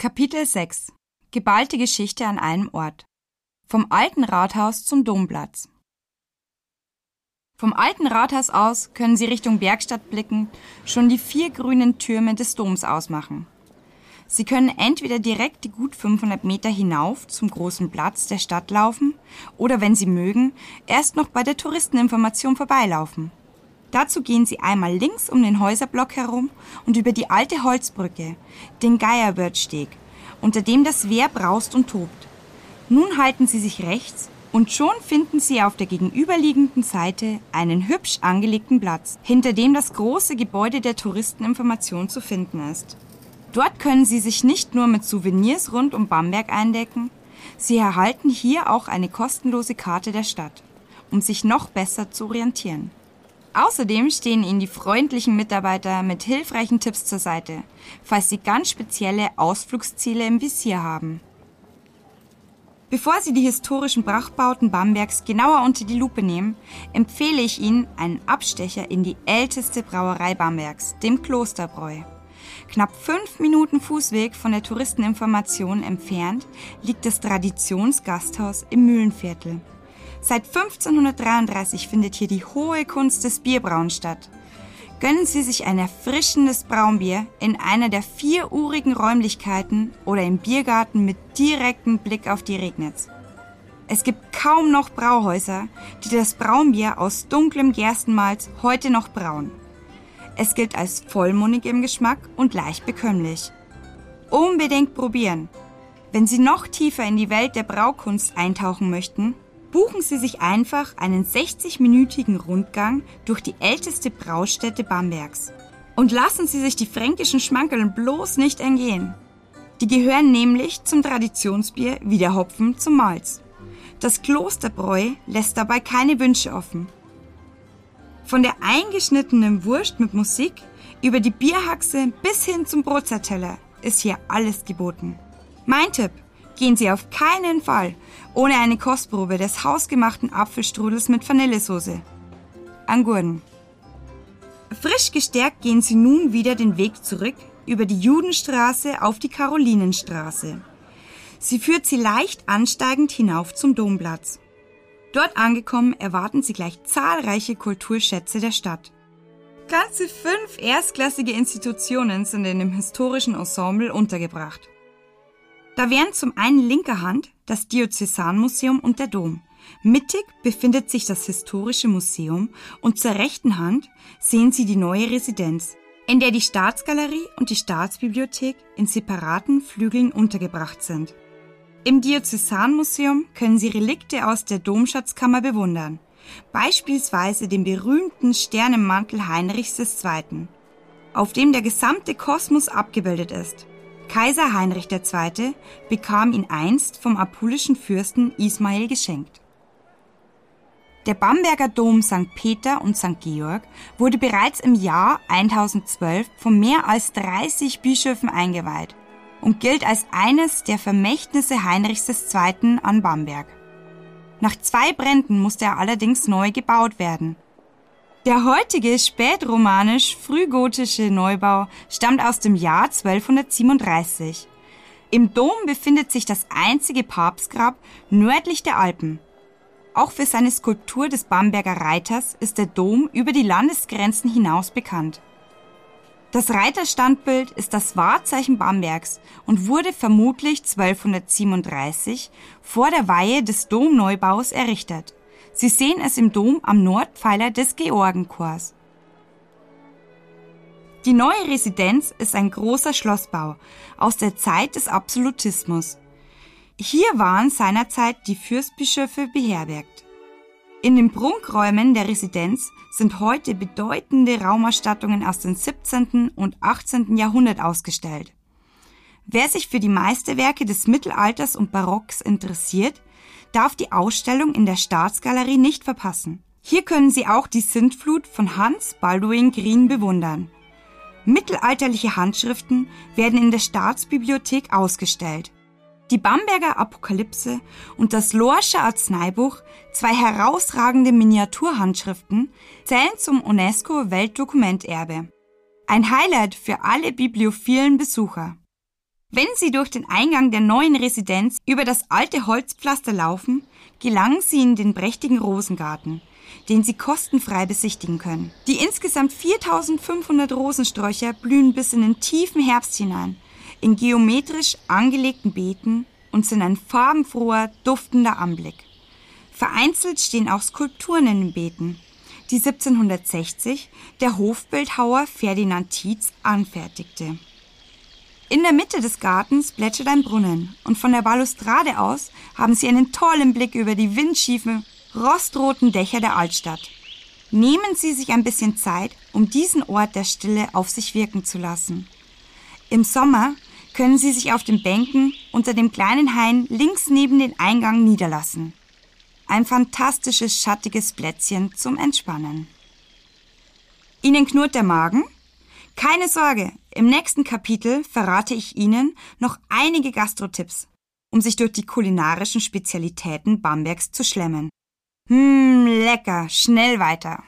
Kapitel 6 Geballte Geschichte an einem Ort Vom alten Rathaus zum Domplatz Vom alten Rathaus aus können Sie Richtung Bergstadt blicken schon die vier grünen Türme des Doms ausmachen. Sie können entweder direkt die gut 500 Meter hinauf zum großen Platz der Stadt laufen oder, wenn Sie mögen, erst noch bei der Touristeninformation vorbeilaufen. Dazu gehen Sie einmal links um den Häuserblock herum und über die alte Holzbrücke, den Geierwirtsteg, unter dem das Wehr braust und tobt. Nun halten Sie sich rechts und schon finden Sie auf der gegenüberliegenden Seite einen hübsch angelegten Platz, hinter dem das große Gebäude der Touristeninformation zu finden ist. Dort können Sie sich nicht nur mit Souvenirs rund um Bamberg eindecken, Sie erhalten hier auch eine kostenlose Karte der Stadt, um sich noch besser zu orientieren. Außerdem stehen Ihnen die freundlichen Mitarbeiter mit hilfreichen Tipps zur Seite, falls Sie ganz spezielle Ausflugsziele im Visier haben. Bevor Sie die historischen Prachtbauten Bambergs genauer unter die Lupe nehmen, empfehle ich Ihnen einen Abstecher in die älteste Brauerei Bambergs, dem Klosterbräu. Knapp fünf Minuten Fußweg von der Touristeninformation entfernt liegt das Traditionsgasthaus im Mühlenviertel. Seit 1533 findet hier die hohe Kunst des Bierbrauens statt. Gönnen Sie sich ein erfrischendes Braunbier in einer der vier urigen Räumlichkeiten oder im Biergarten mit direktem Blick auf die Regnitz. Es gibt kaum noch Brauhäuser, die das Braunbier aus dunklem Gerstenmalz heute noch brauen. Es gilt als vollmundig im Geschmack und leicht bekömmlich. Unbedingt probieren! Wenn Sie noch tiefer in die Welt der Braukunst eintauchen möchten, buchen Sie sich einfach einen 60-minütigen Rundgang durch die älteste Braustätte Bambergs. Und lassen Sie sich die fränkischen Schmankeln bloß nicht entgehen. Die gehören nämlich zum Traditionsbier wie der Hopfen zum Malz. Das Klosterbräu lässt dabei keine Wünsche offen. Von der eingeschnittenen Wurst mit Musik über die Bierhaxe bis hin zum Brotzerteller ist hier alles geboten. Mein Tipp, gehen Sie auf keinen Fall ohne eine Kostprobe des hausgemachten Apfelstrudels mit Vanillesoße. Angurden. Frisch gestärkt gehen Sie nun wieder den Weg zurück über die Judenstraße auf die Karolinenstraße. Sie führt Sie leicht ansteigend hinauf zum Domplatz. Dort angekommen erwarten Sie gleich zahlreiche Kulturschätze der Stadt. Ganze fünf erstklassige Institutionen sind in dem historischen Ensemble untergebracht. Da wären zum einen linker Hand das Diözesanmuseum und der Dom. Mittig befindet sich das Historische Museum und zur rechten Hand sehen Sie die neue Residenz, in der die Staatsgalerie und die Staatsbibliothek in separaten Flügeln untergebracht sind. Im Diözesanmuseum können Sie Relikte aus der Domschatzkammer bewundern, beispielsweise den berühmten Sternenmantel Heinrichs II., auf dem der gesamte Kosmos abgebildet ist. Kaiser Heinrich II. bekam ihn einst vom apulischen Fürsten Ismail geschenkt. Der Bamberger Dom St. Peter und St. Georg wurde bereits im Jahr 1012 von mehr als 30 Bischöfen eingeweiht und gilt als eines der Vermächtnisse Heinrichs II. an Bamberg. Nach zwei Bränden musste er allerdings neu gebaut werden der heutige spätromanisch-frühgotische Neubau stammt aus dem Jahr 1237. Im Dom befindet sich das einzige Papstgrab nördlich der Alpen. Auch für seine Skulptur des Bamberger Reiters ist der Dom über die Landesgrenzen hinaus bekannt. Das Reiterstandbild ist das Wahrzeichen Bambergs und wurde vermutlich 1237 vor der Weihe des Domneubaus errichtet. Sie sehen es im Dom am Nordpfeiler des Georgenchors. Die neue Residenz ist ein großer Schlossbau aus der Zeit des Absolutismus. Hier waren seinerzeit die Fürstbischöfe beherbergt. In den Prunkräumen der Residenz sind heute bedeutende Raumausstattungen aus dem 17. und 18. Jahrhundert ausgestellt. Wer sich für die Meisterwerke des Mittelalters und Barocks interessiert, darf die Ausstellung in der Staatsgalerie nicht verpassen. Hier können Sie auch die Sintflut von Hans Balduin Green bewundern. Mittelalterliche Handschriften werden in der Staatsbibliothek ausgestellt. Die Bamberger Apokalypse und das Lorsche Arzneibuch, zwei herausragende Miniaturhandschriften, zählen zum UNESCO-Weltdokumenterbe. Ein Highlight für alle bibliophilen Besucher. Wenn Sie durch den Eingang der neuen Residenz über das alte Holzpflaster laufen, gelangen Sie in den prächtigen Rosengarten, den Sie kostenfrei besichtigen können. Die insgesamt 4500 Rosensträucher blühen bis in den tiefen Herbst hinein, in geometrisch angelegten Beeten und sind ein farbenfroher, duftender Anblick. Vereinzelt stehen auch Skulpturen in den Beeten, die 1760 der Hofbildhauer Ferdinand Tietz anfertigte. In der Mitte des Gartens plätschert ein Brunnen und von der Balustrade aus haben Sie einen tollen Blick über die windschiefen, rostroten Dächer der Altstadt. Nehmen Sie sich ein bisschen Zeit, um diesen Ort der Stille auf sich wirken zu lassen. Im Sommer können Sie sich auf den Bänken unter dem kleinen Hain links neben den Eingang niederlassen. Ein fantastisches schattiges Plätzchen zum Entspannen. Ihnen knurrt der Magen? Keine Sorge, im nächsten Kapitel verrate ich Ihnen noch einige Gastrotipps, um sich durch die kulinarischen Spezialitäten Bambergs zu schlemmen. Hm, lecker, schnell weiter.